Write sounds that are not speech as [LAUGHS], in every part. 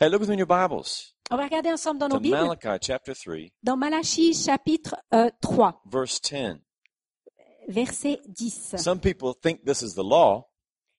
Hey, look with me in your Bibles On va regarder ensemble dans nos Bibles, Malachi chapter 3, dans Malachie chapitre euh, 3, verse 10. verset 10. Some people think this is the law,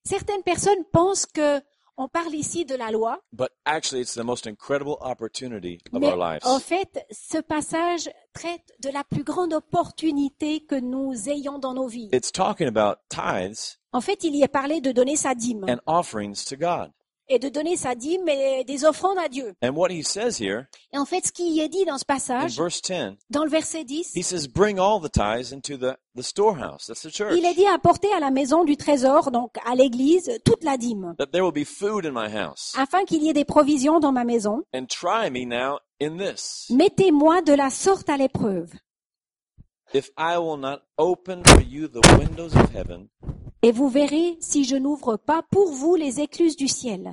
Certaines personnes pensent que on parle ici de la loi, but actually it's the most incredible opportunity of mais our lives. en fait, ce passage traite de la plus grande opportunité que nous ayons dans nos vies. It's talking about tithes En fait, il y est parlé de donner sa dîme and offerings to God. Et de donner sa dîme et des offrandes à Dieu. And what he says here Et en fait, ce qui est dit dans ce in passage, verse 10, dans le verset 10, he says, Bring all the tithes into the, the storehouse. That's the church. il est dit apporter à la maison du trésor, donc à l'église, toute la dîme, That there will be food in my house. afin qu'il y ait des provisions dans ma maison. And try me now in this. Mettez-moi de la sorte à l'épreuve, If I will not open for you the windows of heaven et vous verrez si je n'ouvre pas pour vous les écluses du ciel,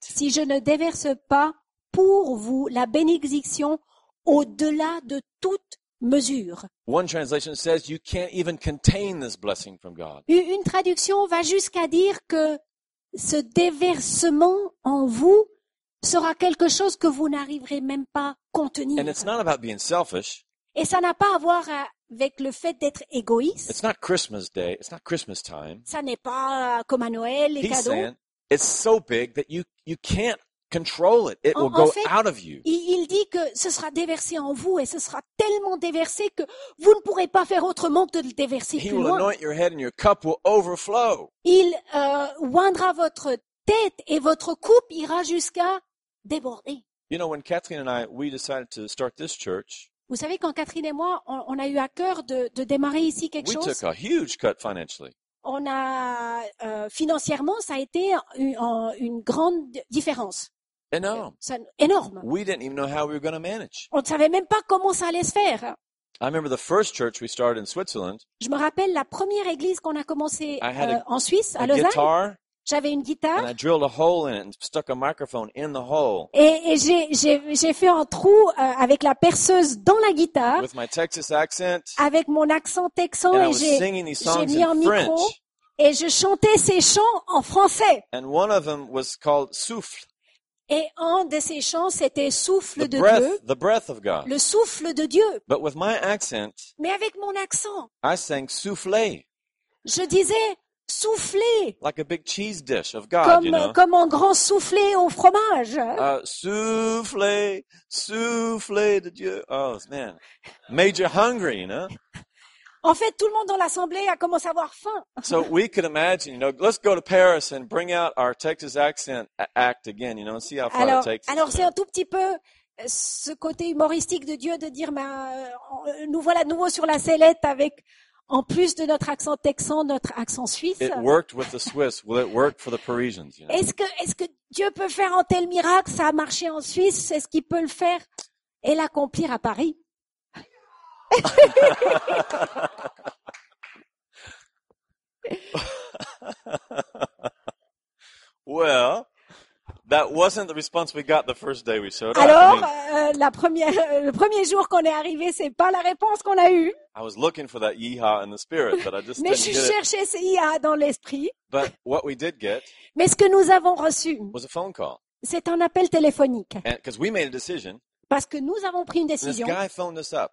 si je ne déverse pas pour vous la bénédiction au-delà de toute mesure. One translation says you can't even contain this blessing from God. U- Une traduction va jusqu'à dire que ce déversement en vous sera quelque chose que vous n'arriverez même pas à contenir. And it's not about being selfish. Et ça n'a pas à voir avec le fait d'être égoïste. It's not Christmas Day. It's not Christmas time. Ça n'est pas euh, comme à Noël, les He's cadeaux. saying it's so big that you, you can't control it. It En- will en go fait, out of you. Il, dit que ce sera déversé en vous et ce sera tellement déversé que vous ne pourrez pas faire autrement que de le déverser He plus will loin. anoint your head and your cup will overflow. Il euh, oindra votre tête et votre coupe ira jusqu'à déborder. You know, when Kathleen and I, we decided to start this church, Vous savez, quand Catherine et moi, on, on a eu à cœur de, de démarrer ici quelque we chose, took a huge cut financially. on a euh, financièrement, ça a été une, grande différence, Énorme. Ça- énorme. We didn't even know how we were going to manage. On ne savait même pas comment ça allait se faire. I remember the first church we started in Switzerland. Je me rappelle la première église qu'on a commencé I had a- euh, en Suisse, à A Lausanne. guitar, J'avais une and guitare I drilled a hole in it and stuck a microphone in the hole. Et, et j'ai- fait un trou euh, avec la perceuse dans la guitare, with my Texas accent, avec mon accent texan and et j'ai mis un micro et je chantais ces chants en français. And one of them was called Souffle, Et un de ces chants, c'était Souffle the de breath, Dieu, the breath of God. le souffle de Dieu. But with my accent, Mais avec mon accent, I sang soufflé, je disais souffler, like a big cheese dish of God, comme, you know. comme un grand soufflé au fromage. Uh, soufflé, soufflé de Dieu. Oh man, made you hungry, you know. En fait, tout le monde dans l'assemblée a commencé à avoir faim. So we could imagine, you know, let's go to Paris and bring out our Texas accent act again, you know, and see how far Alors, it takes. alors c'est un tout petit peu euh, ce côté humoristique de Dieu de dire, euh, nous voilà de nouveau sur la sellette avec, en plus de notre accent texan, notre accent suisse. It worked with the Swiss. Will it work for the Parisians? You know? Est-ce que, est-ce que Dieu peut faire un tel miracle? Ça a marché en Suisse. Est-ce qu'il peut le faire? Et l'accomplir à Paris [LAUGHS] Well, that wasn't the response we got the first day we showed up. Alors, euh, la première, euh, le premier jour qu'on est arrivé, c'est pas la réponse qu'on a eue. I was looking for that yeehaw in the spirit, but I just Mais didn't je get cherchais ce dans l'esprit. But what we did get Mais ce que nous avons reçu, was a phone call, c'est un appel téléphonique. because we made a decision. Parce que nous avons pris une And this décision guy phoned us up.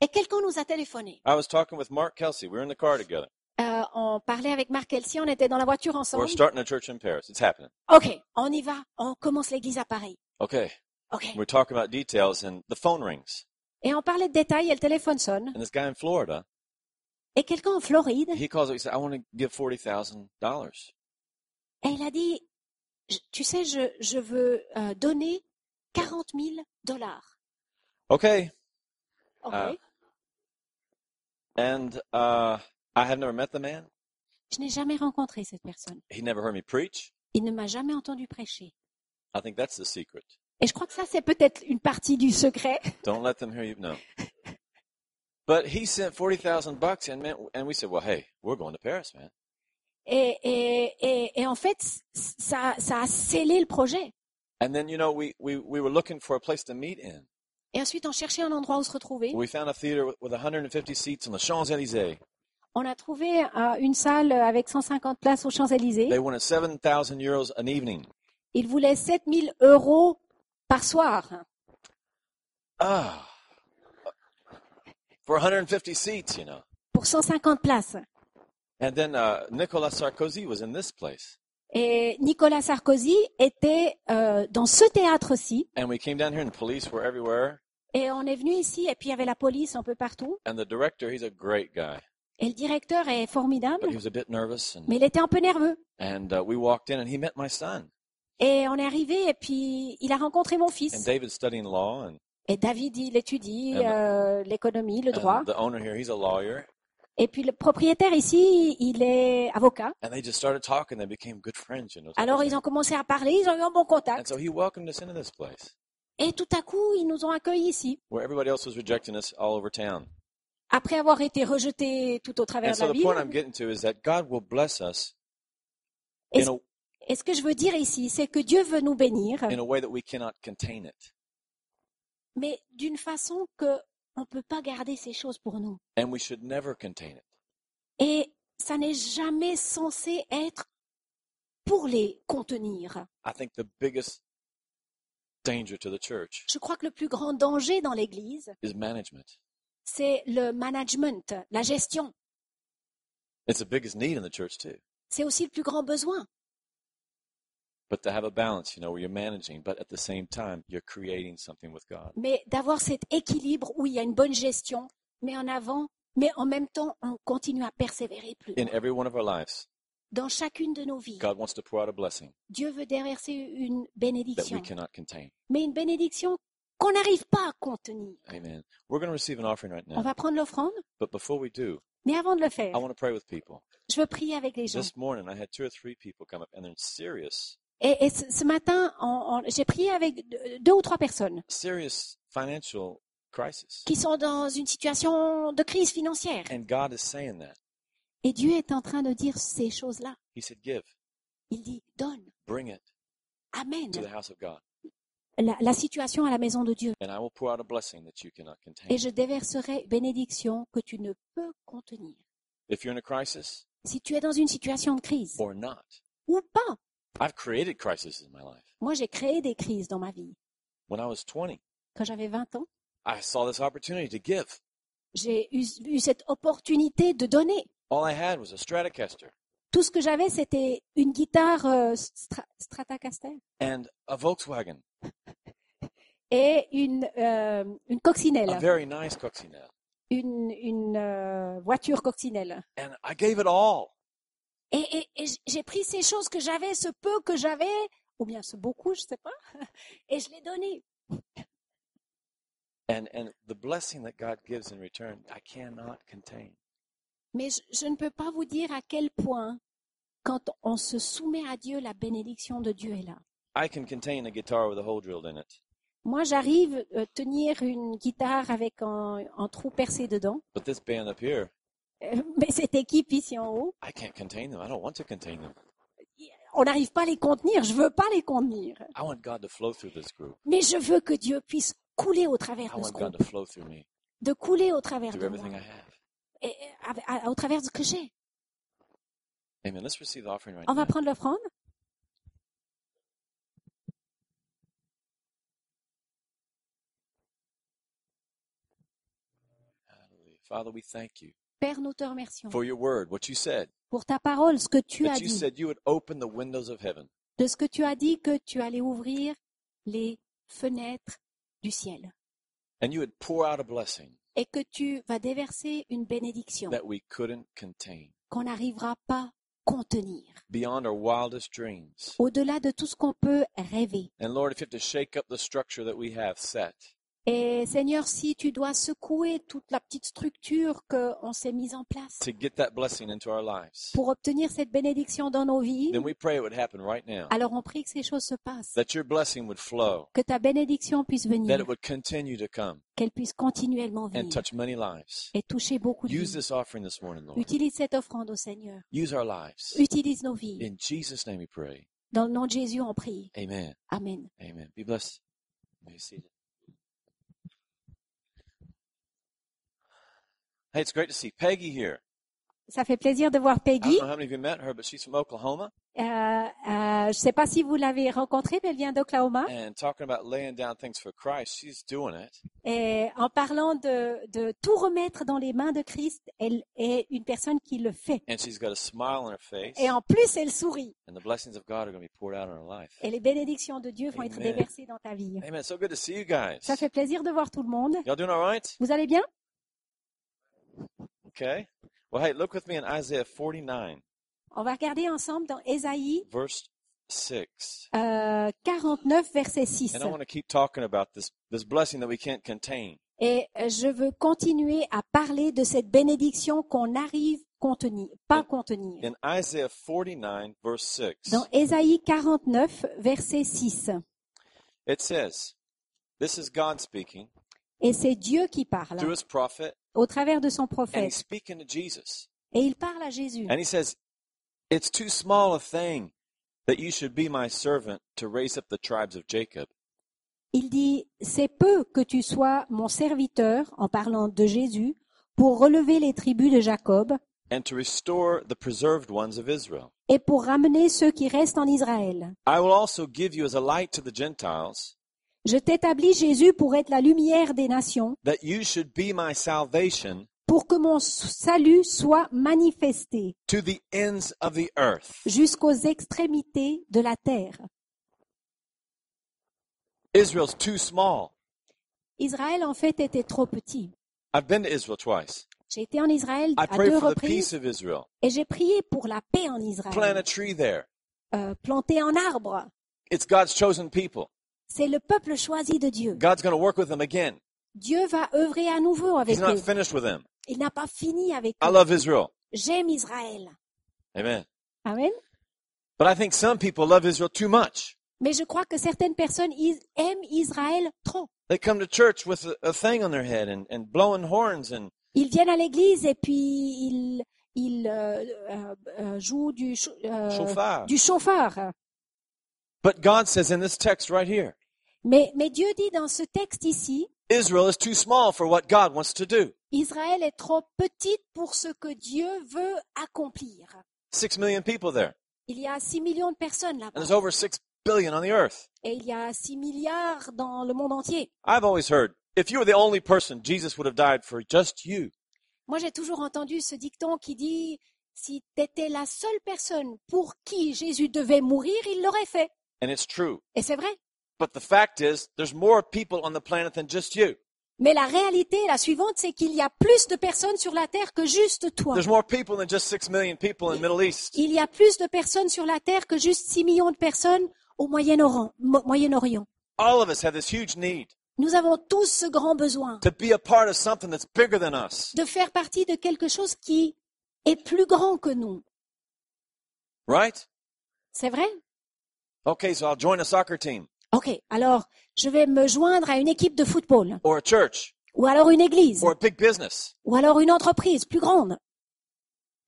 et quelqu'un nous a téléphoné. I was talking with Mark Kelsey. We were in the car together. Euh, on parlait avec Marc Elsie, on était dans la voiture We're ensemble. starting a church in Paris. It's happening. Ok, on y va, on commence l'église à Paris. Okay. Ok. We're talking about details, and the phone rings. Et on parlait de détails et le téléphone sonne. And this guy in Florida, Et quelqu'un en Floride, he calls up. He said, "I want to give forty thousand dollars." et il a dit, tu sais, je, je veux euh, donner 40 000 dollars. Okay. Ok. Ah. And uh, I had never met the man. Je n'ai jamais rencontré cette personne. He never heard me preach. Il ne m'a jamais entendu prêcher. I think that's the secret. Et je crois que ça, c'est peut-être une partie du secret. Don't let them hear you. No. But he sent forty thousand bucks, and man, and we said, "Well, hey, we're going to Paris, man." Et, et, et, et en fait, ça, ça a scellé le projet. And then you know we we we were looking for a place to meet in. Et ensuite, on cherchait un endroit où se retrouver. We found a theater with, with 150 seats on the Champs Elysees. On a trouvé euh, une salle avec 150 places aux Champs-Élysées. They wanted 7,000 euros an evening. Ils voulaient 7000 euros par soir Ah. For 150 seats, you know. pour 150 places. And then uh, Nicolas Sarkozy was in this place. Et Nicolas Sarkozy était euh, dans ce théâtre-ci. And we came down here and the police were everywhere. Et on est venu ici et puis il y avait la police un peu partout. And the director, he's a great guy. Et le directeur est formidable, But he was a bit nervous. And, mais il était un peu nerveux. and uh, we walked in and he met my son. Et on est arrivé et puis il a rencontré mon And fils. David's studying law. And, Et David, il étudie euh, l'économie, le droit. and the owner here, he's a lawyer. Et puis le propriétaire ici, il est avocat. And they just started talking. They became good friends, you know. Alors ils ont commencé à parler, ils ont eu un bon And contact. so he welcomed us into this place Et tout à coup, ils nous ont accueillis ici. where everybody else was rejecting us all over town. Après avoir été rejetés tout au travers And de so la the point I'm ville. getting to is that God will bless us Et, in a, et ce que je veux dire ici, c'est que Dieu veut nous bénir, in a way that we cannot contain it. mais d'une façon que on ne peut pas garder ces choses pour nous. And we should never contain it. Et ça n'est jamais censé être pour les contenir. I think the biggest danger to the church Je crois que le plus grand danger dans l'Église, is management. C'est le management, la gestion. It's the biggest need in the church too. C'est aussi le plus grand besoin. But to have a balance, you know, where you're managing, but at the same time, you're creating something with God. Mais d'avoir cet équilibre où il y a une bonne gestion, mais en avant, mais en même temps, on continue à persévérer plus. In every one of our lives, Dans chacune de nos vies, God wants to pour out a blessing Dieu veut déverser une that we bénédiction, cannot contain. mais une bénédiction qu'on n'arrive pas à contenir. Amen. We're going to receive an offering right On now. va prendre l'offrande, But before we do, mais avant de le faire, I want to pray with people. je veux prier avec les gens. This morning, I had two or three people come up and they're in serious, Et, et ce, ce matin, j'ai prié avec deux, deux ou trois personnes serious financial crisis. qui sont dans une situation de crise financière. And God is saying that. Et Dieu est en train de dire ces choses-là. He said, Give, Il dit, donne, bring it amène to the house of God, la, la situation à la maison de Dieu. Et je déverserai bénédiction que tu ne peux contenir. If you're in a crisis Si tu es dans une situation de crise or not, ou pas, I've created crises in my life. moi j'ai créé des crises dans ma vie. When I was 20, Quand j'avais 20 ans, I saw this opportunity to give. j'ai eu, eu cette opportunité de donner. All I had was a Stratocaster Tout ce que j'avais, c'était une guitare euh, Stra- Stratocaster and a Volkswagen, et une, euh, une a coccinelle, very nice coccinelle. une, une euh, voiture coccinelle. And I gave it all. Et, et- et j- j'ai pris ces choses que j'avais, ce peu que j'avais, ou bien ce beaucoup, je sais pas, [LAUGHS] et je l'ai donné. And, and the blessing that God gives in return, I cannot contain. Mais je, je ne peux pas vous dire à quel point, quand on se soumet à Dieu, la bénédiction de Dieu est là. I can contain a guitar with a hole drilled in it. Moi, j'arrive à tenir une guitare avec un, un trou percé dedans, But this band up here, Euh, mais cette équipe ici en haut, I can't contain them. I don't want to contain them. on n'arrive pas à les contenir. Je veux pas les contenir, I want God to flow through this group. mais je veux que Dieu puisse couler au I travers de ce want God groupe, to flow through me, de couler au travers through de moi, everything I have. et, et à- à- au travers de ce que j'ai. Amen. Let's receive the offering right On va now. prendre l'offrande. Father, we thank you Père, nous te remercions for your word, what you said. pour ta parole, ce que tu as That you dit, said you would open the windows of heaven de ce que tu as dit que tu allais ouvrir les fenêtres du ciel and you would pour out a blessing et que tu vas déverser une bénédiction that we couldn't contain qu'on n'arrivera pas contenir, beyond our wildest dreams. au-delà de tout ce qu'on peut rêver. And Lord, if you have to shake up the structure that we have set, Et Seigneur, si tu dois secouer toute la petite structure qu'on s'est mise en place to get that blessing into our lives, pour obtenir cette bénédiction dans nos vies, then we pray it would happen right now. alors on prie que ces choses se passent, That your blessing would flow, que ta bénédiction puisse that venir, it would continue to come qu'elle puisse continuellement and venir touch many lives. et toucher beaucoup de Use vies. this offering this morning, Lord. Utilise cette offrande au Seigneur. Use our lives. Utilise nos vies. In Jesus' name we pray. Dans le nom de Jésus, on prie. Amen. Amen. Amen. Be blessed. Be seated. Hey, it's great to see Peggy here. Ça fait plaisir de voir I Peggy. don't know how many of you met her, but she's from Oklahoma je ne sais pas si vous l'avez rencontrée, mais elle vient d'Oklahoma. and talking about laying down things for Christ. She's doing it. Et en parlant de, de tout remettre dans les mains de Christ, elle est une personne qui le fait. And she's got a smile on her face. Et en plus, elle sourit. And the blessings of God are going to be poured out in her life. Et les bénédictions de Dieu vont être déversées dans ta vie. Amen. So good to see you guys. Ça fait plaisir de voir tout le monde. Doing all right? Vous allez bien? Okay. Well, hey, look with me in Isaiah 49, On va regarder ensemble dans Ésaïe verse 6. euh, 49, verset 6. And I want to keep talking about this, this blessing that we can't contain. Et je veux continuer à parler de cette bénédiction qu'on arrive contenir, pas contenir. In Isaiah 49, verse 6, Dans Ésaïe 49, verset 6. it says, This is God speaking Et c'est Dieu qui parle through his prophet, au travers de son and he's prophète. speaking to Jesus. Et il parle à Jésus. And he says, It's too small a thing that you should be my servant to raise up the tribes of Jacob. Il dit, c'est peu que tu sois mon serviteur, en parlant de Jésus, pour relever les tribus de Jacob and to restore the preserved ones of Israel. et pour ramener ceux qui restent en Israël. I will also give you as a light to the Gentiles, Je t'établis, Jésus, pour être la lumière des nations, that you should be my salvation pour que mon salut soit manifesté to the ends of the earth. jusqu'aux extrémités de la terre. Israel's too small. Israël, en fait, était trop petit. I've been to Israel twice. J'ai été en Israël I à deux for the peace reprises et j'ai prié pour la paix en Plant Israël. a tree there. Euh, planter un arbre, It's God's chosen people. C'est le peuple choisi de Dieu. God's going to work with them again. Dieu va œuvrer à nouveau avec He's not eux. finished with them. Il n'a pas fini avec I eux. love Israel. J'aime Israël. Amen. Amen. But I think some people love Israel too much. Mais je crois que certaines personnes is- aiment Israël trop. They come to church with a, a thing on their head and, and blowing horns and Ils viennent à l'église et puis ils, ils euh, euh, euh, jouent du, euh, shofar. du chauffeur. But God says in this text right here, Mais, mais Dieu dit dans ce texte ici, Israel is too small for what God wants to do. Israël est trop petite pour ce que Dieu veut accomplir. Six million people there. Il y a 6 millions de personnes And là-bas. there's over six billion on the earth. Et il y a 6 milliards dans le monde entier. I've always heard if you were the only person, Jesus would have died for just you. Moi, j'ai toujours entendu ce dicton qui dit, si tu étais la seule personne pour qui Jésus devait mourir, il l'aurait fait. And it's true. Et c'est vrai. But the fact is, there's more people on the planet than just you. Mais la réalité, la suivante, c'est qu'il y a plus de personnes sur la terre que juste toi. There's more people than just six million people in the Middle East. Il y a plus de personnes sur la terre que juste 6 millions de personnes au Moyen-Orient. Mo- Moyen-Orient. All of us have this huge need Nous avons tous ce grand besoin de faire partie de quelque chose qui est plus grand que nous. Right? C'est vrai? Okay, so I'll join a soccer team. Ok, alors je vais me joindre à une équipe de football, or a church. Ou alors une église, or a big business. ou alors une entreprise plus grande.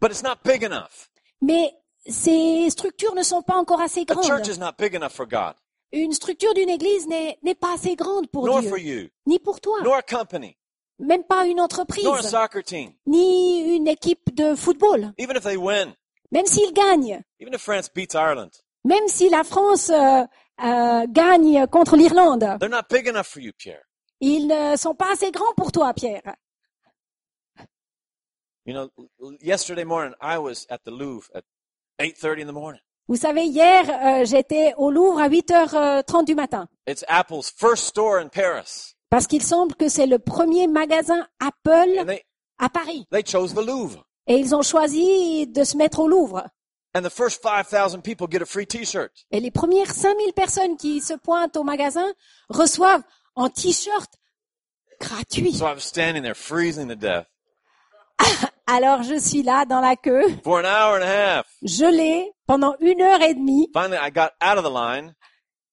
But it's not big enough. Mais ces structures ne sont pas encore assez A grandes. church is not big enough for God, Une structure d'une église n'est n'est pas assez grande pour nor Dieu, for you, ni pour toi, nor a company, même pas une entreprise, nor a soccer team. ni une équipe de football. Even if they win, Même s'ils gagnent, even if France beats Ireland, même si la France euh, euh, gagne contre l'Irlande, they're not big enough for you, Pierre. ils ne sont pas assez grands pour toi, Pierre. You know, l- yesterday morning I was at the Louvre at 8:30 in the morning. Vous savez, hier, euh, j'étais au Louvre à 8h30 du matin. It's Apple's first store in Paris, Parce qu'il semble que c'est le premier magasin Apple and they à Paris. they chose the Louvre. Et ils ont choisi de se mettre au Louvre. And the first 5,000 people get a free T-shirt. Et les premières 5000 personnes qui se pointent au magasin reçoivent en t-shirt gratuit. So I was standing there freezing to death [LAUGHS] Alors je suis là dans la queue, for an hour and a half. gelée pendant une heure et demie. Finally, I got out of the line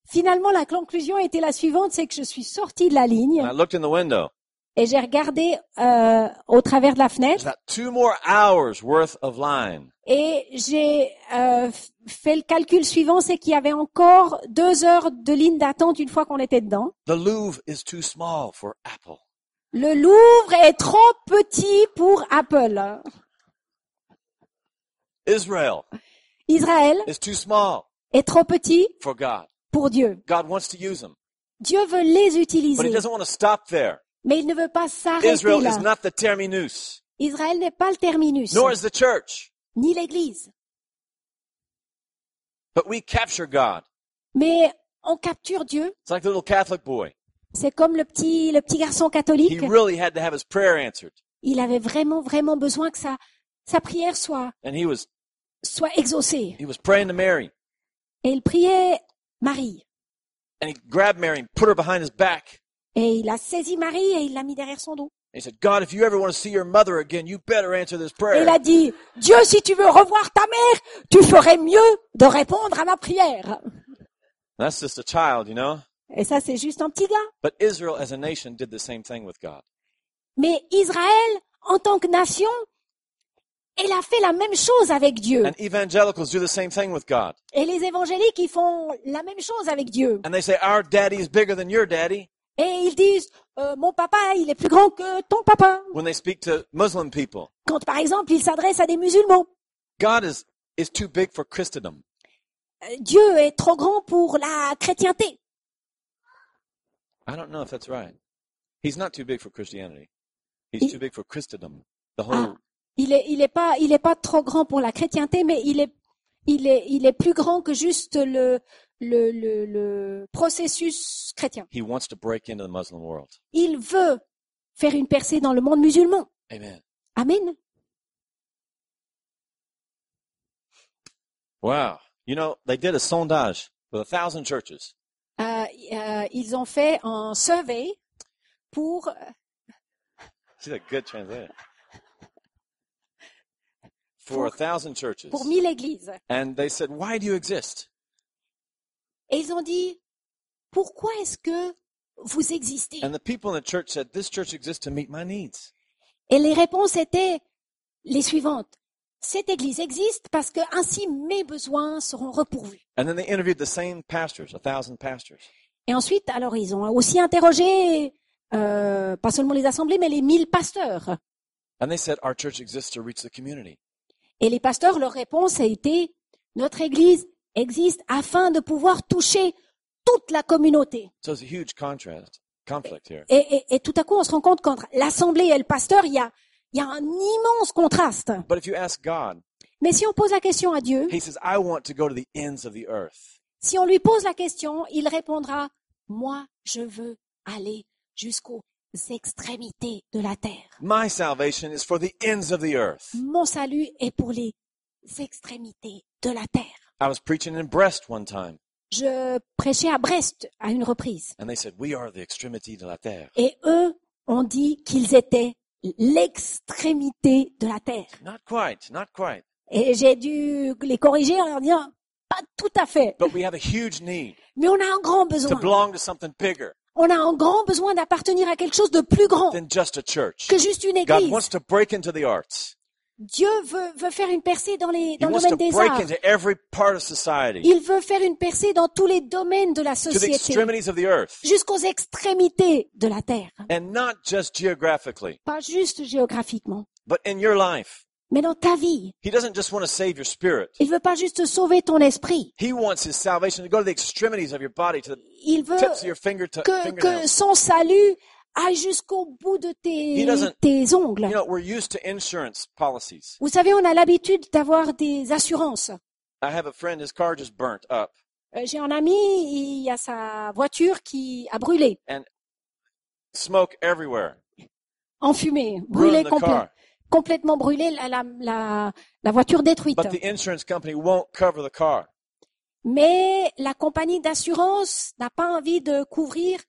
Finalement, la conclusion était la suivante, c'est que je suis sortie de la ligne and I looked in the window. Et j'ai regardé euh, au travers de la fenêtre about two more hours worth of line? et j'ai euh, fait le calcul suivant, c'est qu'il y avait encore deux heures de ligne d'attente une fois qu'on était dedans. The Louvre is too small for Apple. Le Louvre est trop petit pour Apple. Israel Israël is too small est trop petit for God. pour Dieu. God wants to use them, Dieu veut les but He utiliser, doesn't want to stop there. Mais il ne veut pas s'arrêter Israel là. is not the terminus, Israël n'est pas le terminus, nor is the church. ni l'Église. But we capture God. Mais on capture Dieu. It's like the little Catholic boy. C'est comme le petit, le petit garçon He catholique. really had to have his prayer answered. Il avait vraiment, vraiment besoin que sa, sa prière soit, And he was soit exaucée. he was praying to Mary. Et il priait Marie. And he grabbed Mary and put her behind his back. Et il a saisi Marie et il l'a mis derrière son dos. And he said, God, if you ever want to see your mother again, you better answer this Et il prayer. a dit, Dieu, si tu veux revoir ta mère, tu ferais mieux de répondre à ma prière. That's just a child, you know? Et ça, c'est juste un petit gars. But Israel as a nation did the same thing with God. Mais Israël, en tant que nation, elle a fait la même chose avec Dieu. And evangelicals do the same thing with God. Et les évangéliques, ils font la même chose avec Dieu. And they say, Our daddy is bigger than your daddy Et ils disent, euh, mon papa, il est plus grand que ton papa. when they speak to Muslim people. Quand, par exemple, ils s'adressent à des musulmans. God is, is too big for Christendom. Euh, Dieu est trop grand pour la chrétienté. I don't know if that's right. He's not too big for Christianity. He's He- too big for Christendom. The whole Ah, il est, il est pas, il est pas trop grand pour la chrétienté, mais il est, il est, il est plus grand que juste le, le, le, le processus chrétien. he wants to break into the Muslim world. Il veut faire une percée dans le monde musulman. Amen. Amen. Wow. You know, they did a sondage with a thousand churches. Euh, euh, ils ont fait un survey pour She's a good translator. For a thousand churches. pour mille églises. And they said, why do you exist? Et ils ont dit pourquoi est-ce que vous existez? And the people in the church said, this church exists to meet my needs. Et les réponses étaient les suivantes. Cette église existe parce que ainsi mes besoins seront repourvus. And then they interviewed the same pastors, a thousand pastors. Et ensuite, alors ils ont aussi interrogé euh, pas seulement les assemblées, mais les mille pasteurs. And they said, our church exists to reach the community. Et les pasteurs, leur réponse a été notre église existe afin de pouvoir toucher toute la communauté. So it's a huge contrast, conflict here. Et, et- et tout à coup, on se rend compte qu'entre l'assemblée et le pasteur, il y a, il y a un immense contraste. But if you ask God, Mais si on pose la question à Dieu, He says, I want to go to the ends of the earth. si on lui pose la question, il répondra, moi, je veux aller jusqu'aux extrémités de la terre. My salvation is for the ends of the earth. Mon salut est pour les extrémités de la terre. I was preaching in Brest one time, Je prêchais à Brest à une reprise. and they said, We are the extremity de la terre. Et eux ont dit qu'ils étaient l'extrémité de la terre. Not quite, not quite. Et j'ai dû les corriger en leur disant, pas tout à fait. But we have a huge need Mais on a un grand to besoin. belong to something bigger On a un grand besoin d'appartenir à quelque chose de plus grand than just a church. que juste une God église. wants to break into the arts. Dieu veut, veut faire une percée dans, les, dans le domaine des arts. Il veut faire une percée dans tous les domaines de la société, jusqu'aux extrémités de la terre. and not just geographically, Pas juste géographiquement, but in your life. mais dans ta vie. He doesn't just want to save your spirit. Il veut pas juste sauver ton esprit. He wants his salvation to go to the extremities of your body, to the Il veut tips of your finger to que, son salut aille jusqu'au bout de tes, ongles. You know, we're used to insurance policies. Vous savez, on a l'habitude d'avoir des assurances. I have a friend, his car just burnt up, Euh, J'ai un ami, il y a sa voiture qui a brûlé, smoke everywhere, enfumée, ruined brûlée the complè- car. complètement brûlée, la, la, la, la voiture détruite. But the insurance company won't cover the car. Mais la compagnie d'assurance n'a pas envie de couvrir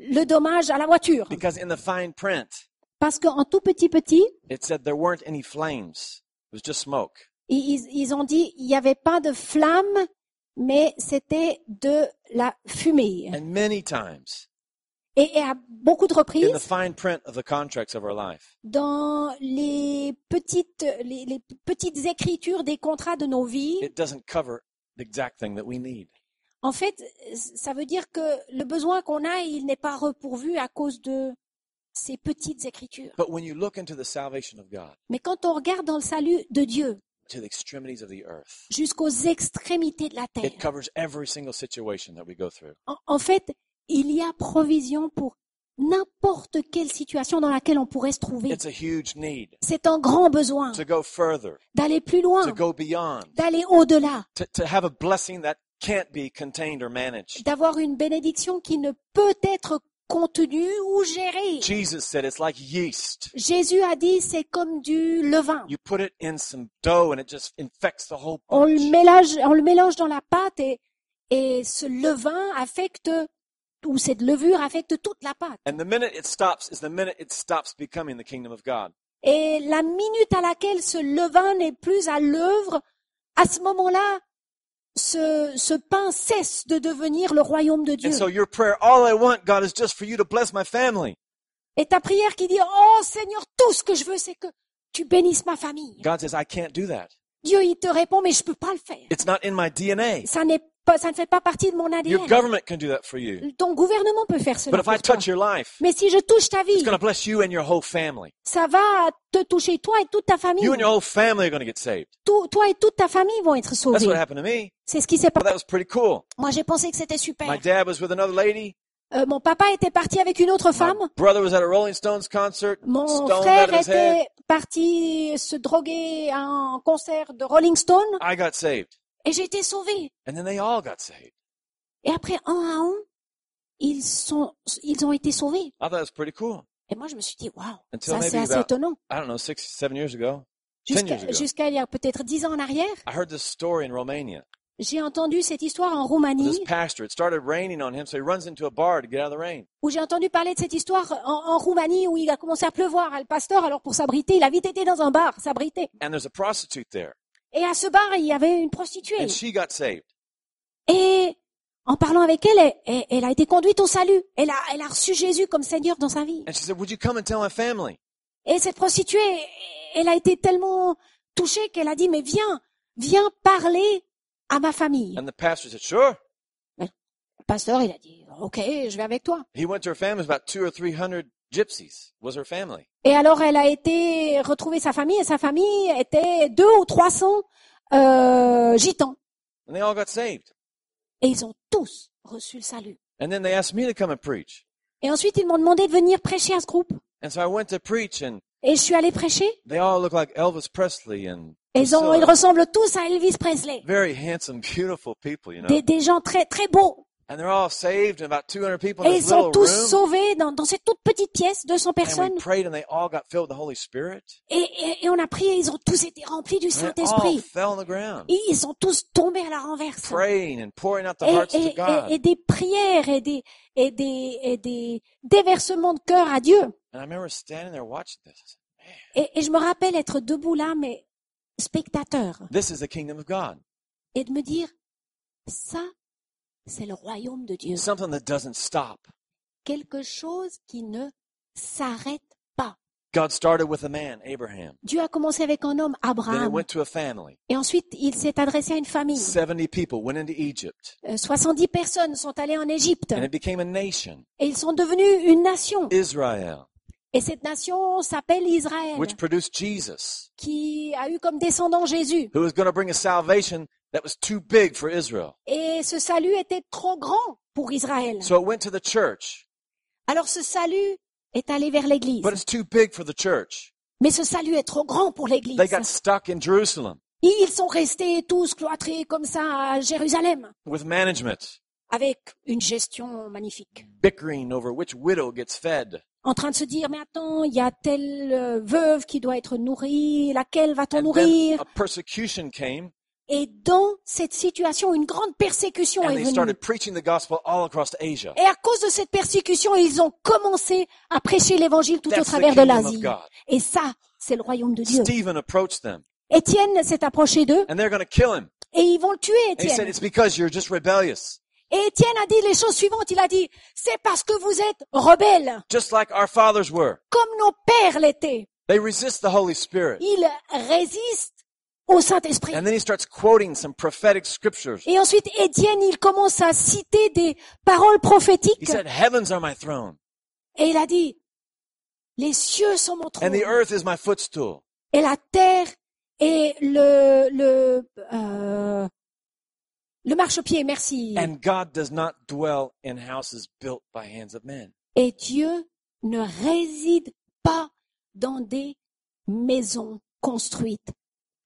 le dommage à la voiture. Because in the fine print, Parce qu'en tout petit petit, it said there weren't any flames. It was just smoke. ils, ont dit il n'y avait pas de flamme, mais c'était de la fumée. And many times, Et, et à beaucoup de in the reprises, fine print of the contracts of our life, dans les petites, les, les petites écritures des contrats de nos vies, it doesn't cover the exact thing that we need. En fait, ça veut dire que le besoin qu'on a, il n'est pas repourvu à cause de ces petites écritures. But when you look into the salvation of God, Mais quand on regarde dans le salut de Dieu, to the extremities of the earth. jusqu'aux extrémités de la terre. It covers every single situation that we go through. En, en fait, il y a provision pour n'importe quelle situation dans laquelle on pourrait se trouver. It's a huge need C'est un grand besoin to go further, d'aller plus loin, d'aller au-delà, can't be contained or managed. d'avoir une bénédiction qui ne peut être contenue ou gérée. Jesus said it's like yeast. Jésus a dit c'est comme du levain. You put it in some dough and it just infects the whole On le mélange, on le mélange dans la pâte et, et ce levain affecte ou cette levure affecte toute la pâte. And the minute it stops is the minute it stops becoming the kingdom of God. Et la minute à laquelle ce levain n'est plus à l'œuvre, à ce moment-là, ce, ce pain cesse de devenir le royaume de Dieu. And so your prayer, all I want, God, is just for you to bless my family. Et ta prière qui dit, oh Seigneur, tout ce que je veux, c'est que tu bénisses ma famille. God says, I can't do that. Dieu, il te répond, mais je peux pas le faire. It's not in my DNA. Ça n'est pas, ça ne fait pas partie de mon Your government can do that for you. Ton gouvernement peut faire cela But if I toi. touch your life, Mais si je touche ta vie, it's going to bless you and your whole family. ça va te toucher toi et toute ta famille. You and your whole family are going to get saved. Tout- toi et toute ta famille vont être That's what sauvés. happened to me. C'est ce qui s'est passé. that was pretty cool. Moi, j'ai pensé que c'était super. My dad was with another lady. Euh, mon papa était parti avec une autre My femme. brother was at a Rolling Stones concert, Mon frère était parti se droguer à un concert de Rolling Stone I got saved. Et j'ai été sauvée. And then they all got saved. Et après, un à un, ils sont, ils ont été sauvés. I thought it was pretty cool. Et moi, je me suis dit, waouh, ça c'est assez about, étonnant. I don't know, six, seven years ago. Jusqu'à jusqu'à il y a peut-être dix ans en arrière, I heard this story in Romania. j'ai entendu cette histoire en Roumanie, où j'ai entendu parler de cette histoire en, en Roumanie où il a commencé à pleuvoir. Le pasteur, alors pour s'abriter, il a vite été dans un bar, s'abriter. Et à ce bar, il y avait une prostituée. And she got saved. Et en parlant avec elle, elle, a été conduite au salut. Elle a, elle a reçu Jésus comme Seigneur dans sa vie. And she said, Would you come and tell my family? Et cette prostituée, elle a été tellement touchée qu'elle a dit, mais viens, viens parler à ma famille. And the pastor said, Sure. Le pasteur, il a dit, ok, je vais avec toi. He went to her family. It was about two or three hundred gypsies was her family. Et alors, elle a été retrouver sa famille, et sa famille était deux ou trois cents euh, gitans. And they all got saved. Et ils ont tous reçu le salut. And then they asked me to come and preach. Et ensuite, ils m'ont demandé de venir prêcher à ce groupe. And so I went to preach and Et je suis allée prêcher. they all look like Elvis Presley and Et ils, ont, ils ressemblent tous à Elvis Presley. very handsome, [LAUGHS] beautiful people, you know. Des, des gens très, très beaux. And they're all saved and about 200 people in Et ils this sont tous sauvés dans, dans cette toute petite pièce, 200 And personnes. we prayed and they all got filled with the Holy Spirit. Et, et, et on a prié, ils ont tous été remplis du And they all Saint-Esprit. Et Ils sont tous tombés à la renverse. praying and pouring out the Et, des prières et des, et des, et des déversements de cœur à Dieu. And I remember standing there watching this. I said, Man, Et, je me rappelle être debout là, mais spectateur, this is the kingdom of God. et de me dire, ça, c'est le royaume de Dieu. Something that doesn't stop. Quelque chose qui ne s'arrête pas. God started with a man, Abraham. Dieu a commencé avec un homme, Then it Abraham, went to a family. et ensuite il s'est adressé à une famille. 70 people went into Egypt. Euh, 70 personnes sont allées en Égypte And it became a nation, et ils sont devenus une nation. Israel, Et cette nation s'appelle Israël, which produced Jesus, qui a eu comme descendant Jésus. who was going to bring a salvation that was too big for Israel. Et ce salut était trop grand pour Israël. So it went to the church, Alors ce salut est allé vers l'Église. but it's too big for the church. Mais ce salut est trop grand pour l'Église. They got stuck in Jerusalem Et Ils sont restés tous cloîtrés comme ça à Jérusalem, with management, avec une gestion magnifique. bickering over which widow gets fed. En train de se dire, mais attends, il y a telle euh, veuve qui doit être nourrie, laquelle va-t-on nourrir? a persecution came, Et dans cette situation, une grande persécution and est they venue. started preaching the gospel all across Asia. Et à cause de cette persécution, ils ont commencé à prêcher l'évangile tout au That's travers de l'Asie. Et ça, c'est le royaume de Dieu. Stephen approached them, Étienne s'est approché d'eux and they're going to kill him. et ils vont le tuer, And he said, Étienne. It's because you're just rebellious, Et Étienne a dit les choses suivantes. Il a dit, c'est parce que vous êtes rebelles, just like our fathers were. comme nos pères l'étaient. They resist the Holy Spirit. Ils résistent au Saint-Esprit. And then he starts quoting some prophetic scriptures. Et ensuite, Étienne, il commence à citer des paroles He prophétiques. said, Heavens are my throne, Et il a dit, les cieux sont mon and trône the earth is my footstool. et la terre et le le euh, le marchepied, merci. And God does not dwell in houses built by hands of men. Et Dieu ne réside pas dans des maisons construites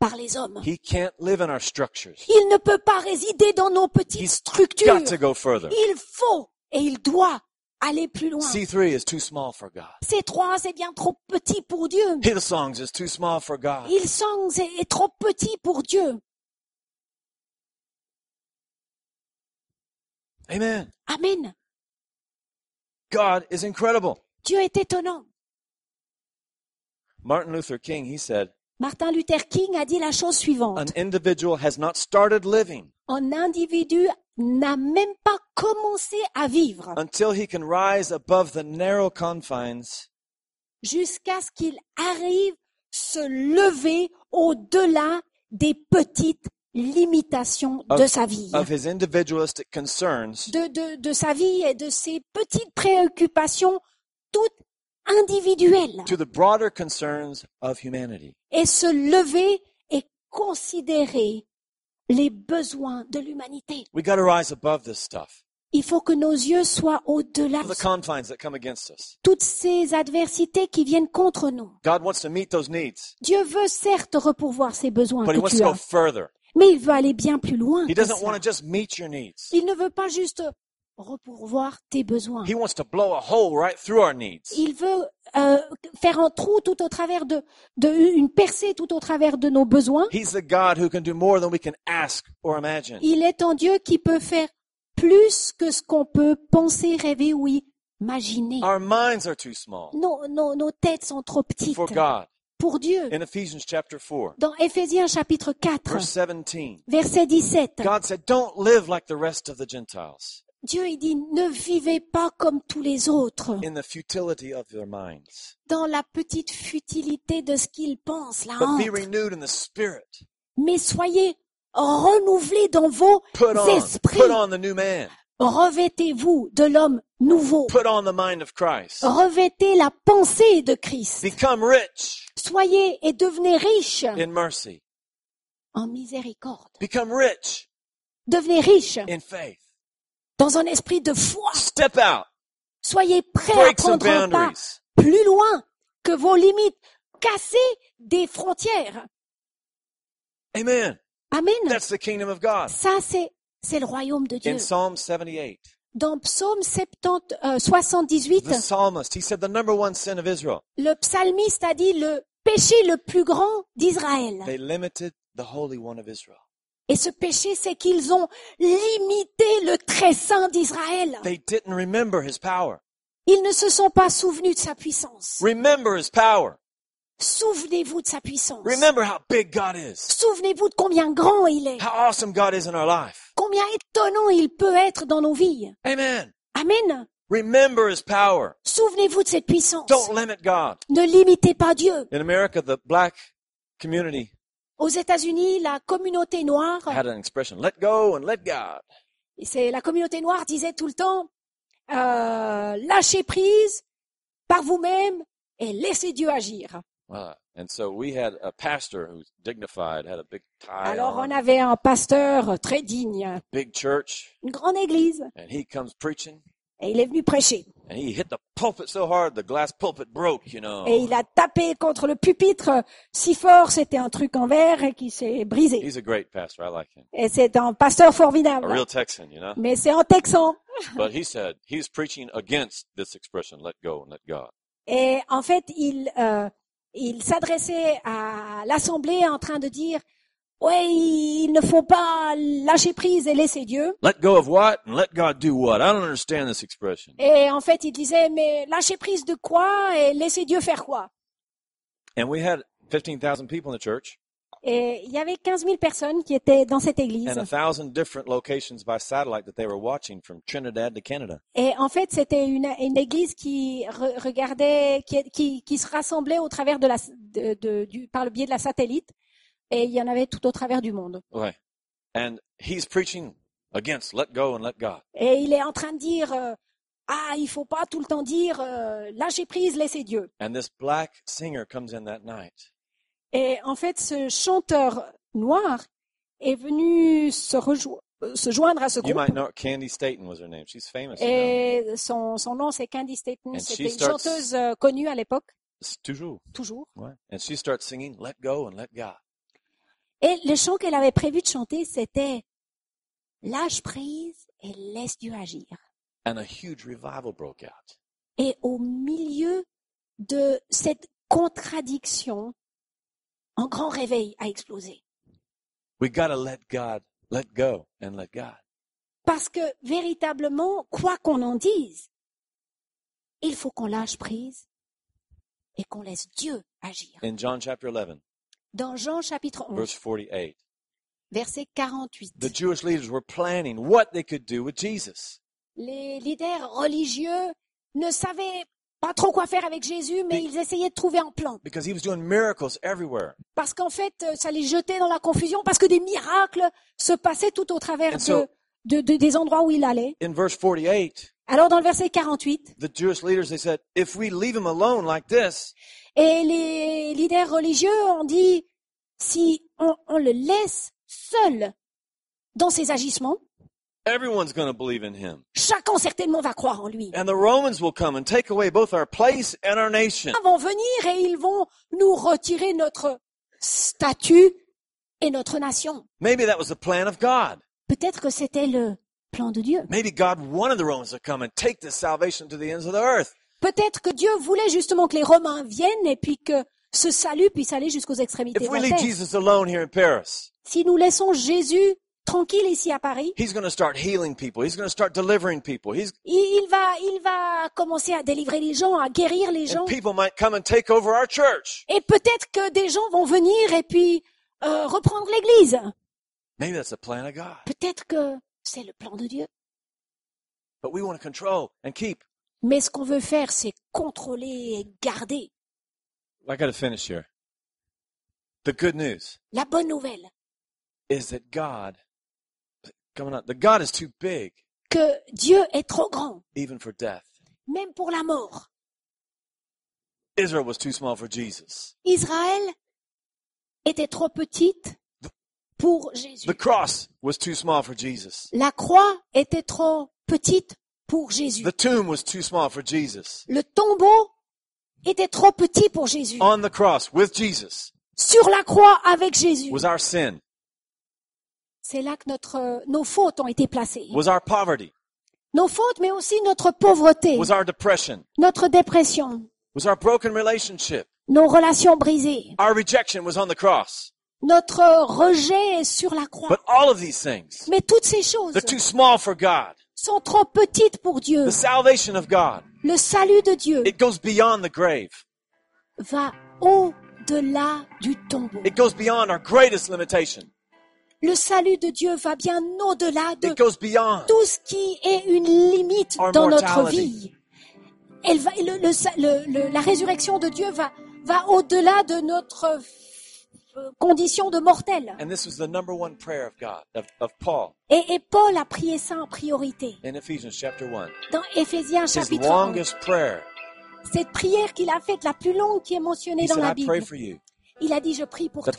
par les hommes. He can't live in our structures. Il ne peut pas résider dans nos petites He's structures. Got to go further. Il faut et il doit aller plus loin. C3 is too small for God. Ces trois, c'est bien trop petit pour Dieu. Hillsongs is too small for God. Il sent c'est est trop petit pour Dieu. Amen. Amen. God is incredible. Dieu est étonnant. Martin Luther King, he said, Martin Luther King a dit la chose an suivante. individual has not started living Un individu n'a même pas commencé à vivre until he can rise above the narrow confines jusqu'à ce qu'il arrive se lever au-delà des petites limitations de Of- sa vie. of his individualistic concerns de, de, de sa vie et de ses petites préoccupations toutes individuelles to the broader concerns of humanity. et se lever et considérer les besoins de l'humanité. We got to rise above this stuff, Il faut que nos yeux soient au-delà de the confines that come against us. toutes ces adversités qui viennent contre nous. God wants to meet those needs, Dieu veut certes repourvoir ces besoins but he que wants tu to go as, further. mais il veut aller bien plus loin. He que doesn't ça. want to just meet your needs. Il ne veut pas juste repourvoir tes besoins. He wants to blow a hole right through our needs. Il veut euh, faire un trou tout au travers de, de une percée tout au travers de nos besoins. He's the God who can do more than we can ask or imagine. Il est un Dieu qui peut faire plus que ce qu'on peut penser, rêver ou imaginer. Our minds are too small Nos, nos, nos têtes sont trop petites for God. pour Dieu. In Ephesians chapter 4, Dans Éphésiens chapitre 4, verse 17, verset 17, God said, Don't live like the rest of the Gentiles Dieu il dit ne vivez pas comme tous les autres in the futility of their minds, dans la petite futilité de ce qu'ils pensent, la but be honte, renewed in the spirit. mais soyez renouvelés dans vos Put on, esprits. put on the new man. Revêtez-vous de l'homme nouveau. Put on the mind of Christ. Revêtez la pensée de Christ. Become rich Soyez et devenez in mercy. en miséricorde. Become rich Devenez riches in faith. Dans un esprit de foi. Step out. Soyez prêts à Break prendre un pas plus loin que vos limites. Cassez des frontières. Amen. Amen. That's the kingdom of God. Ça, c'est, c'est le royaume de Dieu. In Psalm 78, Dans Psaume 70, euh, 78, the psalmist, he said the number one sin of Israel, le psalmiste a dit le péché le plus grand d'Israël. they limited the Holy One of Israel. Et ce péché, c'est qu'ils ont limité le très saint d'Israël. They didn't remember his power. Ils ne se sont pas souvenus de sa puissance. Remember his power. Souvenez-vous de sa puissance. Remember how big God is. Souvenez-vous de combien grand il est. How awesome God is in our life. Combien étonnant il peut être dans nos vies. Amen. Amen. Remember his power. Souvenez-vous de cette puissance. Don't limit God. Ne limitez pas Dieu. In America, the black community Aux États-Unis, la communauté noire, had an expression, let go and let God. c'est la communauté noire disait tout le temps, euh, lâchez prise par vous-même et laissez Dieu agir. And so we had a pastor who's dignified, had a big tie Alors on, on avait un pasteur très digne, big church, une grande église, and he comes preaching, et il est venu prêcher. And he hit the pulpit so hard the glass pulpit broke, you know. Et il a tapé contre le pupitre si fort, c'était un truc en verre qui s'est brisé. He's a great pastor. I like him. Et c'est un pasteur A formidable. real Texan, you know? Mais c'est en texan. But he said he's preaching against this expression, let go and let God. Et en fait, il, euh, il s'adressait à l'assemblée en train de dire, ouais, il ne faut pas lâcher prise et laisser Dieu. Let go of what and let God do what? I don't understand this expression. Et en fait, il disait, mais lâcher prise de quoi et laisser Dieu faire quoi? And we had 15,000 people in the church Et il y avait 15 000 personnes qui étaient dans cette and église. a thousand different locations by satellite that they were watching from Trinidad to Canada. Et en fait, c'était une, une église qui re- regardait, qui, qui, qui se rassemblait au travers de la, de, de- du, par le biais de la satellite. Et il y en avait tout au travers du monde. Okay. And he's preaching against let go and let God. Et il est en train de dire, euh, ah, il faut pas tout le temps dire, euh, lâchez prise, laissez Dieu. And this black singer comes in that night Et en fait, ce chanteur noir est venu se, rejo- euh, se joindre à ce You groupe. might know Candy Staten was her name. She's famous. now. Et son, son nom, c'est Candy Staten. And she C'était une starts- chanteuse euh, connue à l'époque, toujours. toujours. Ouais. And she starts singing "Let Go and Let God." Et le chant qu'elle avait prévu de chanter, c'était Lâche prise et laisse Dieu agir. And a huge revival broke out. Et au milieu de cette contradiction, un grand réveil a explosé. We gotta let God let go and let God. Parce que véritablement, quoi qu'on en dise, il faut qu'on lâche prise et qu'on laisse Dieu agir. In John chapter 11, Dans Jean chapitre 11, verse 48, verset 48, the Jewish leaders were planning what they could do with Jesus. les leaders religieux ne savaient pas trop quoi faire avec Jésus, mais ils essayaient de trouver un plan. Because he was doing miracles everywhere. Parce qu'en fait, euh, ça les jetait dans la confusion, parce que des miracles se passaient tout au travers And so- de, de- de- des endroits où il allait. In verse 48, Alors dans le verset 48, the Jewish leaders they said, if we leave him alone like this, et les leaders religieux ont dit, si on, on le laisse seul dans ses agissements, everyone's going to believe in him. chacun certainement va croire en lui. And the Romans will come and take away both our place and our nation. Ils vont venir et ils vont nous retirer notre statut et notre nation. Maybe that was the plan of God. Peut-être que c'était le plan de Dieu. Maybe God wanted the Romans to come and take this salvation to the ends of the earth. Peut-être que Dieu voulait justement que les Romains viennent et puis que ce salut puisse aller jusqu'aux extrémités If de we la leave terre. Jesus alone here in Paris, Si nous laissons Jésus tranquille ici à Paris, he's going to start healing people. He's going to start delivering people. He's, il, il va, il va commencer à délivrer les gens, à guérir les gens. and people might come and take over our church. Et peut-être que des gens vont venir et puis euh, reprendre l'Église. Maybe that's the plan of God. Peut-être que c'est le plan de Dieu. But we want to control and keep. Mais ce qu'on veut faire, c'est contrôler et garder. I got to finish here. The good news La bonne nouvelle, is that God, coming on, that God is too big que Dieu est trop grand, even for death. même pour la mort. Israel was too small for Jesus. Israël était trop petite pour Jésus. The cross was too small for Jesus. La croix était trop petite pour Jésus. The tomb was too small for Jesus. Le tombeau était trop petit pour Jésus. On the cross with Jesus Sur la croix avec Jésus. was our sin, C'est là que notre, nos fautes ont été placées. was our poverty, Nos fautes, mais aussi notre pauvreté, was our depression, notre dépression, was our broken relationship. nos relations brisées. Our rejection was on the cross. Notre rejet est sur la croix. But all of these things, Mais toutes ces choses they're too small for God. Sont trop petites pour Dieu. The salvation of God, Le salut de Dieu it goes beyond the grave. va au-delà du tombeau. It goes beyond our greatest limitation. Le salut de Dieu va bien au-delà de It goes beyond. tout ce qui est une limite Our dans notre vie. Elle va, le- le- le- le- la résurrection de Dieu va, va au-delà de notre euh, condition de mortel. And this was the number one prayer of God, of, of Paul, Et, et Paul a prié ça en priorité. in Ephesians chapter 1. Dans Éphésiens chapitre 1, longest prayer. cette prière qu'il a faite, la plus longue qui est mentionnée He dans said, la Bible, il a dit, je prie pour toi,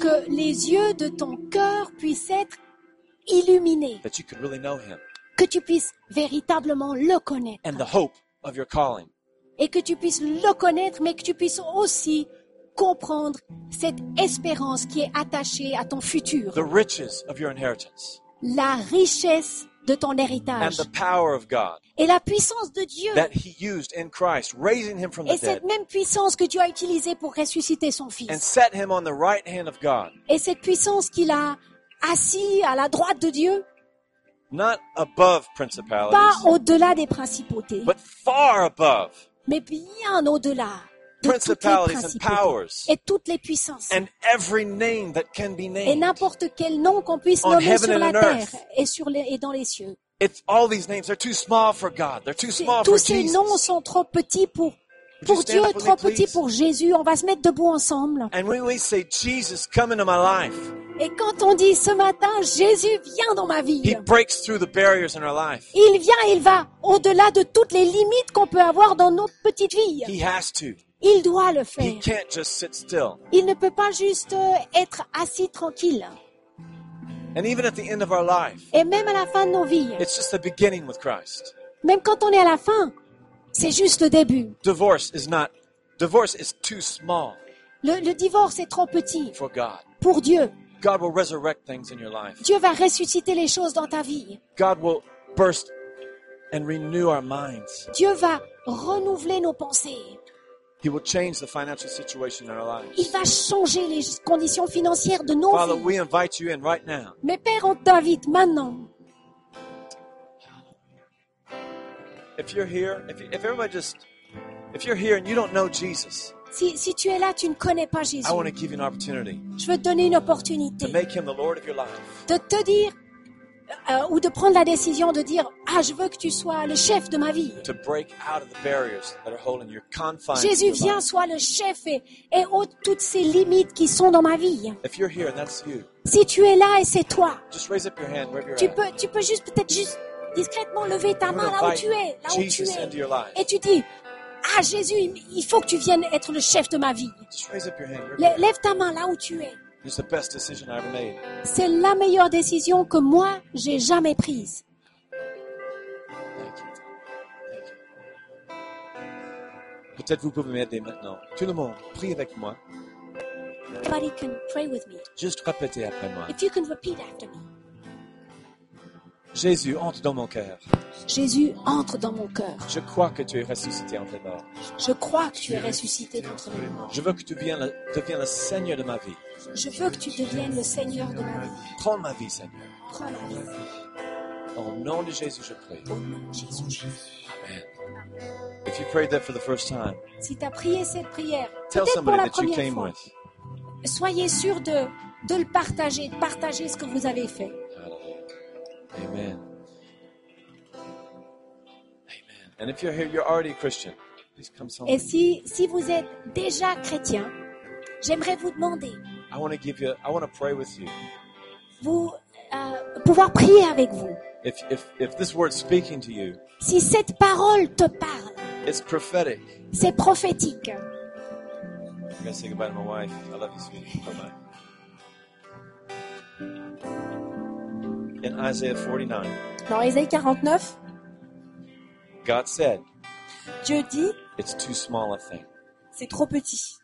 que les yeux de ton cœur puissent être illuminés, that you could really know him, que tu puisses véritablement le connaître. and the hope of your calling. et que tu puisses le connaître, mais que tu puisses aussi comprendre cette espérance qui est attachée à ton futur, the riches of your inheritance, la richesse de ton and héritage. the power of God. Et la puissance de Dieu. that he used in Christ, raising him from Et dead, cette même puissance que Dieu a utilisée pour ressusciter son and fils. set him on the right hand of God, Et cette puissance qu'il a assis à la droite de Dieu, not above pas au-delà des principautés, but far above. Mais bien au-delà de toutes les et toutes les puissances. and every name that can be Et n'importe quel nom qu'on puisse nommer sur la terre et, sur les, et dans les cieux. It's all these names. They're too small for God. They're too C'est- small for Tous ces Jesus. noms sont trop petits pour, pour Dieu, trop petits pour Jésus. On va se mettre debout ensemble. And when we say, Jesus, come into my life, Et quand on dit ce matin, Jésus vient dans ma vie, He breaks through the barriers in our life. il vient, il va au-delà de toutes les limites qu'on peut avoir dans notre petite vie. Il doit le He faire. can't just sit still. Il ne peut pas juste être assis tranquille. And even at the end of our life, Et même à la fin de nos vies, it's just the beginning with Christ. même quand on est à la fin, c'est juste le début. Divorce is not, divorce is too small Le, le divorce est trop petit for God. pour Dieu. God will resurrect things in your life. Dieu va ressusciter les choses dans ta vie. God will burst and renew our minds. Dieu va renouveler nos pensées. He will change the financial situation in our Il lives. va changer les conditions financières de nos Father, vies. we invite you in right now. Mais Père, on t'invite maintenant. If you're here, if, if everybody just, if you're here and you don't know Jesus, Si, si tu es là, tu ne connais pas Jésus. I want to give you an opportunity Je veux te donner une opportunité to make him the Lord of your life. de te dire euh, ou de prendre la décision de dire ah je veux que tu sois le chef de ma vie. To break out of the barriers that are holding your confines. Jésus life. sois le chef et, et ôte toutes ces limites qui sont dans ma vie. If you're here and that's you, Si tu es là et c'est toi, just raise up your hand wherever you're tu peux tu peux juste peut-être juste discrètement lever ta main là où tu es, là où tu es, et tu dis ah Jésus il faut que tu viennes être le chef de ma vie. Lève ta main là où tu es. It's the best decision I ever made. C'est la meilleure décision que moi j'ai jamais prise. Peut-être vous pouvez m'aider maintenant. Tout le monde, prie avec moi. Everybody can pray with me. Juste répétez après moi. If you can repeat after me. Jésus, entre dans mon cœur. Jésus, entre dans mon cœur. Je crois que tu es ressuscité entre les morts. Je crois que tu es ressuscité d'entre les morts. Je veux que tu deviennes le, deviennes le Seigneur de ma vie. Je veux que tu deviennes le Seigneur de ma vie. Prends ma vie, Seigneur. Prends la vie. Au nom de Jésus, je prie. Au nom de Jésus. Amen. If you prayed that for the first time, Si tu as prié cette prière, peut-être pour la première fois, with. soyez sûr de, de le partager, de partager ce que vous avez fait. Amen. Amen. And if you're here, you're already a Christian. Please come Et somewhere. si, si vous êtes déjà chrétien, j'aimerais vous demander, I want to give you, I want to pray with you. vous, euh, pouvoir prier avec vous. If, if, if this word's speaking to you, Si cette parole te parle, it's prophetic. c'est prophétique. I'm to say goodbye to my wife. I love you, sweetie. Bye bye. In Isaiah 49, Dans Ésaïe 49, God said, Dieu dit, It's too small a thing. c'est trop petit.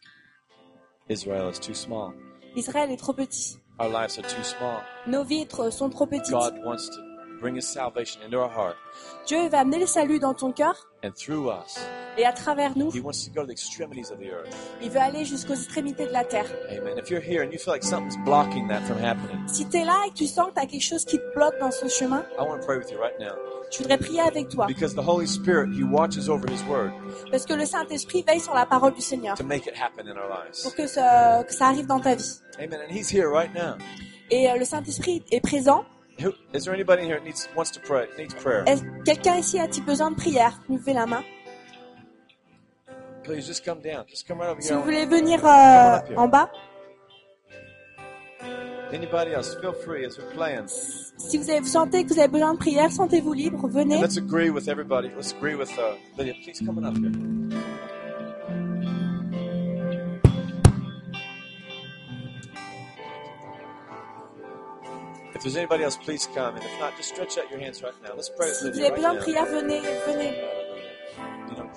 Israel is too small. Israël est trop petit. Our lives are too small. Nos vies tro- sont trop petites. God wants to bring His salvation into our heart. Dieu va amener le salut dans ton cœur And through us, et à travers nous, He wants to go to the extremities of the earth. il veut aller jusqu'aux extrémités de la terre. Amen. If you're here and you feel like something's blocking that from happening, Si tu es là et que tu sens que tu as quelque chose qui te bloque dans ce chemin, I want to pray with you right now. je voudrais prier avec toi. Because the Holy Spirit, He watches over His word Parce que le Saint-Esprit veille sur la parole du Seigneur to make it happen in our pour lives. que ça, que ça arrive dans ta vie. Amen. And He's here right now. Et euh, le Saint-Esprit est présent. Who, is there anybody here that needs, wants to pray, needs prayer? Quelqu'un ici a-t-il besoin de prière? Levez la main. Please just come down. Just come right over Si here. vous voulez venir euh, en bas, Anybody else, feel free as we're playing. si vous, avez, vous sentez que vous avez besoin de prière, sentez-vous libre, venez. And let's agree with everybody. Let's agree with uh, Lydia. Please come on up here. There's anybody else, please come. And if not, just stretch out your hands right now. Let's pray with Si vous Lydia avez besoin de venez, venez. You know,